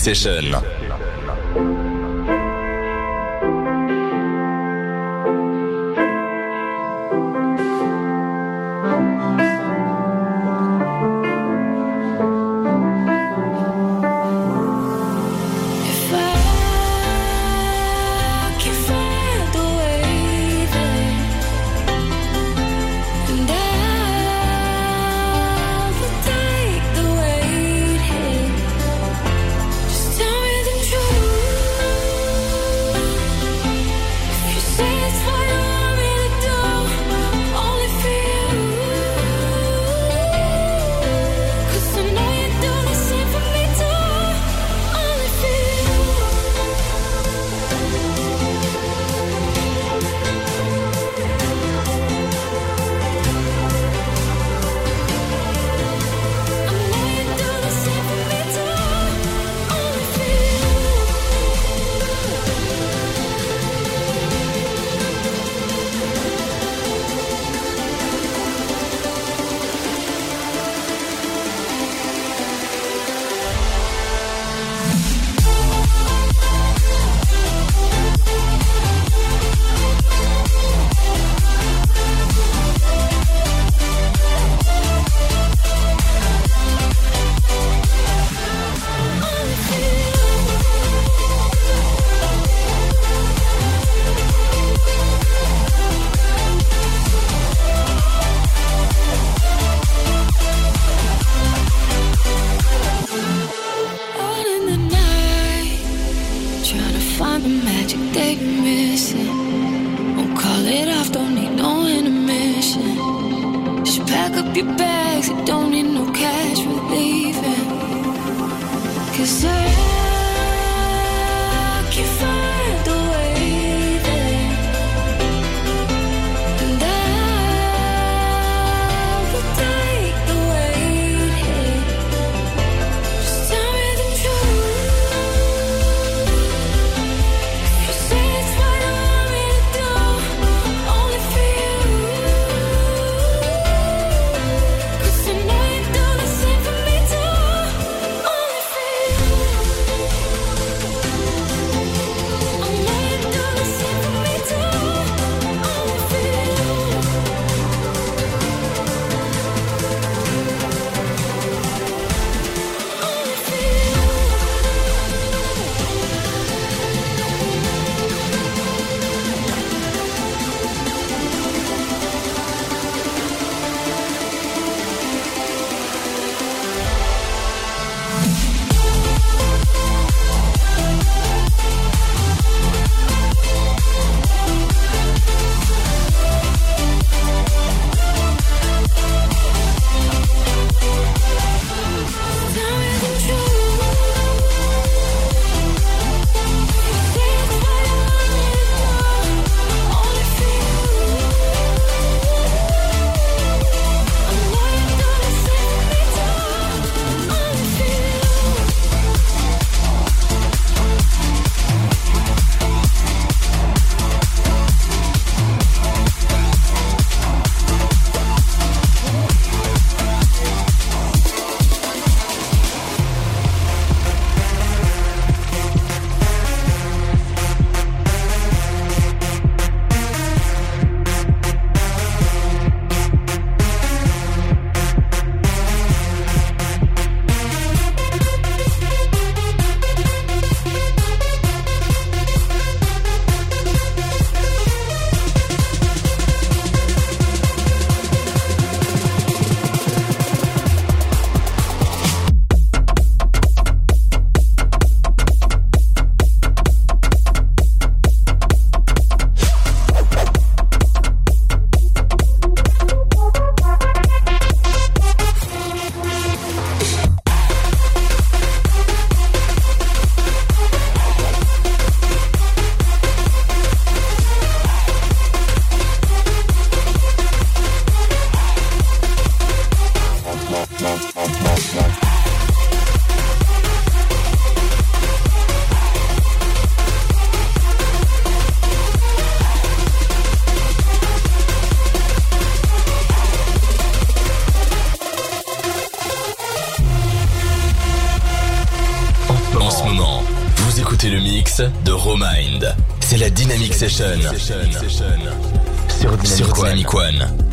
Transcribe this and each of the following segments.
Session. Don't call it off, don't need no intervention. Just pack up your bags, mix de Romind. C'est la Dynamic Session. Sur Dynamic One.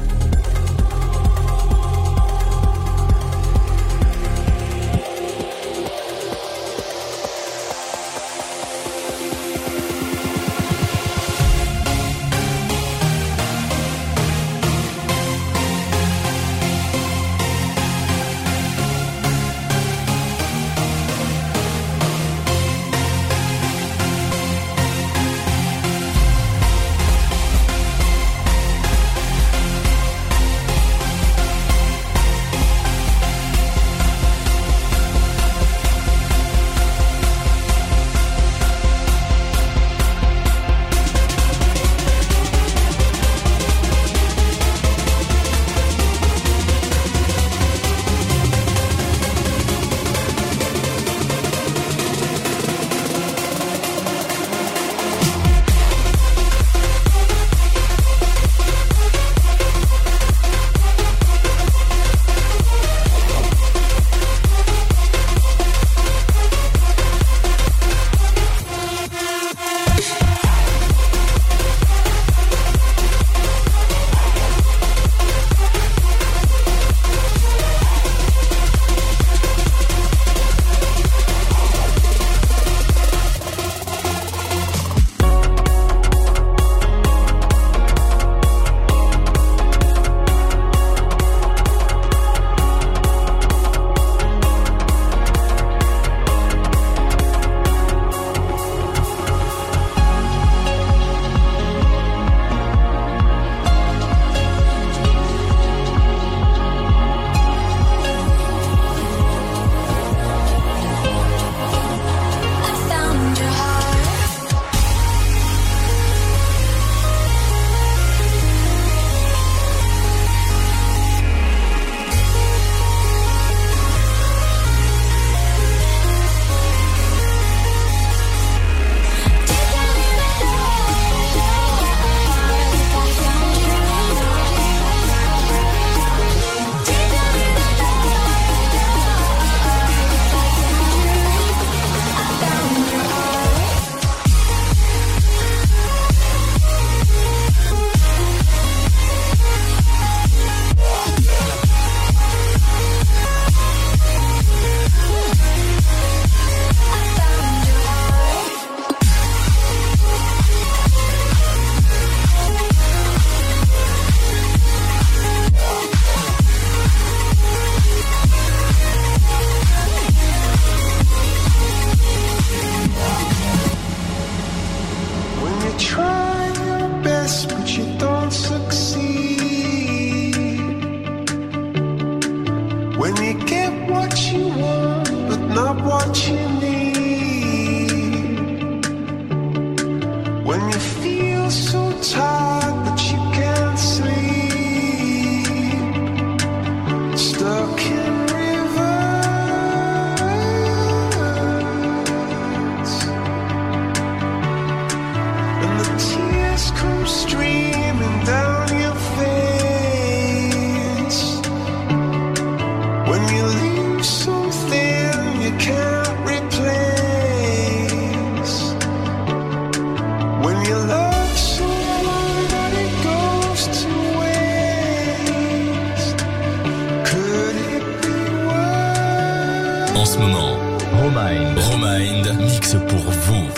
Romind. Romind mixe pour vous.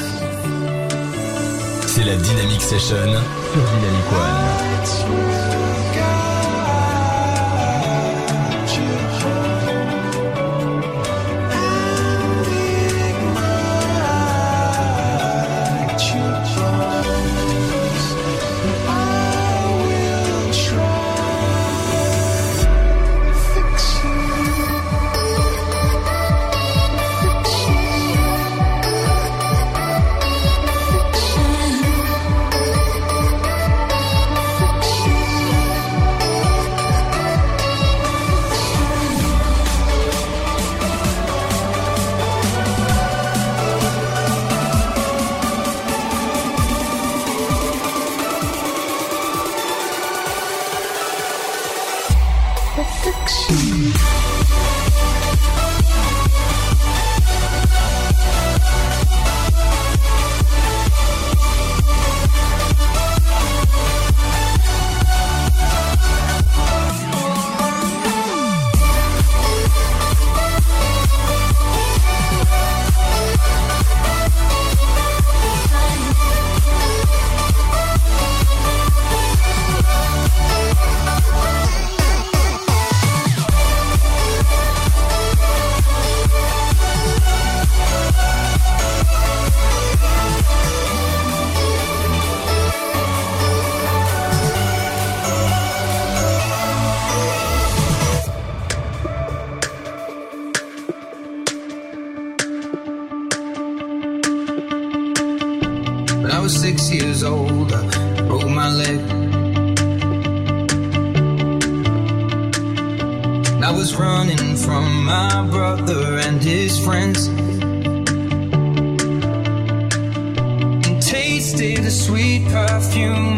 C'est la Dynamic Session sur Dynamic One.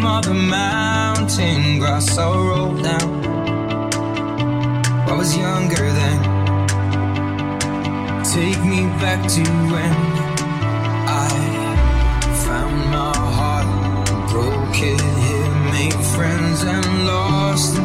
home of the mountain grass I rolled down. I was younger then. Take me back to when I found my heart, broke it, hit, made friends and lost.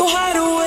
go hide away.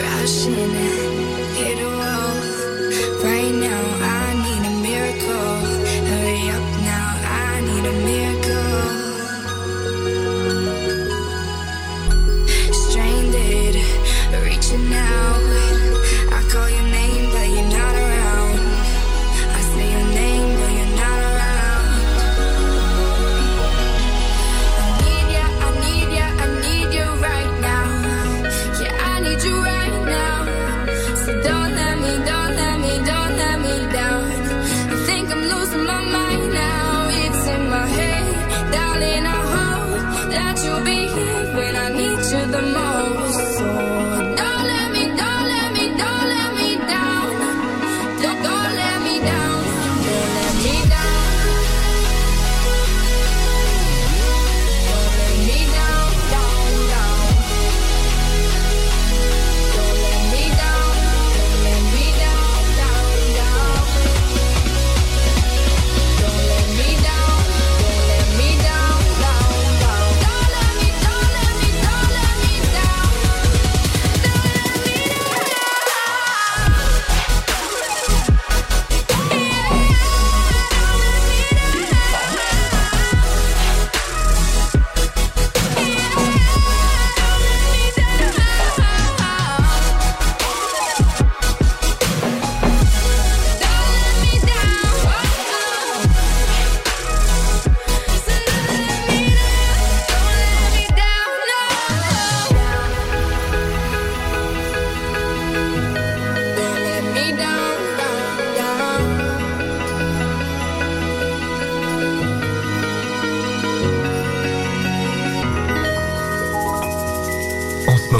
Crashing in. It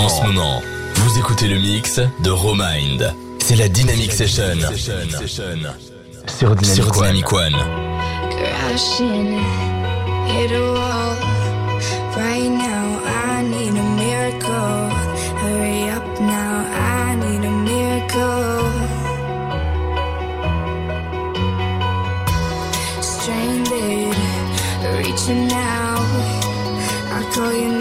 ce moment, vous écoutez le mix de Romind. C'est la Dynamic Session. Sur Dynamic One. crashing, hit a wall. Right now, I need a miracle. Hurry up now, I need a miracle. Stranded, reaching out. I call you're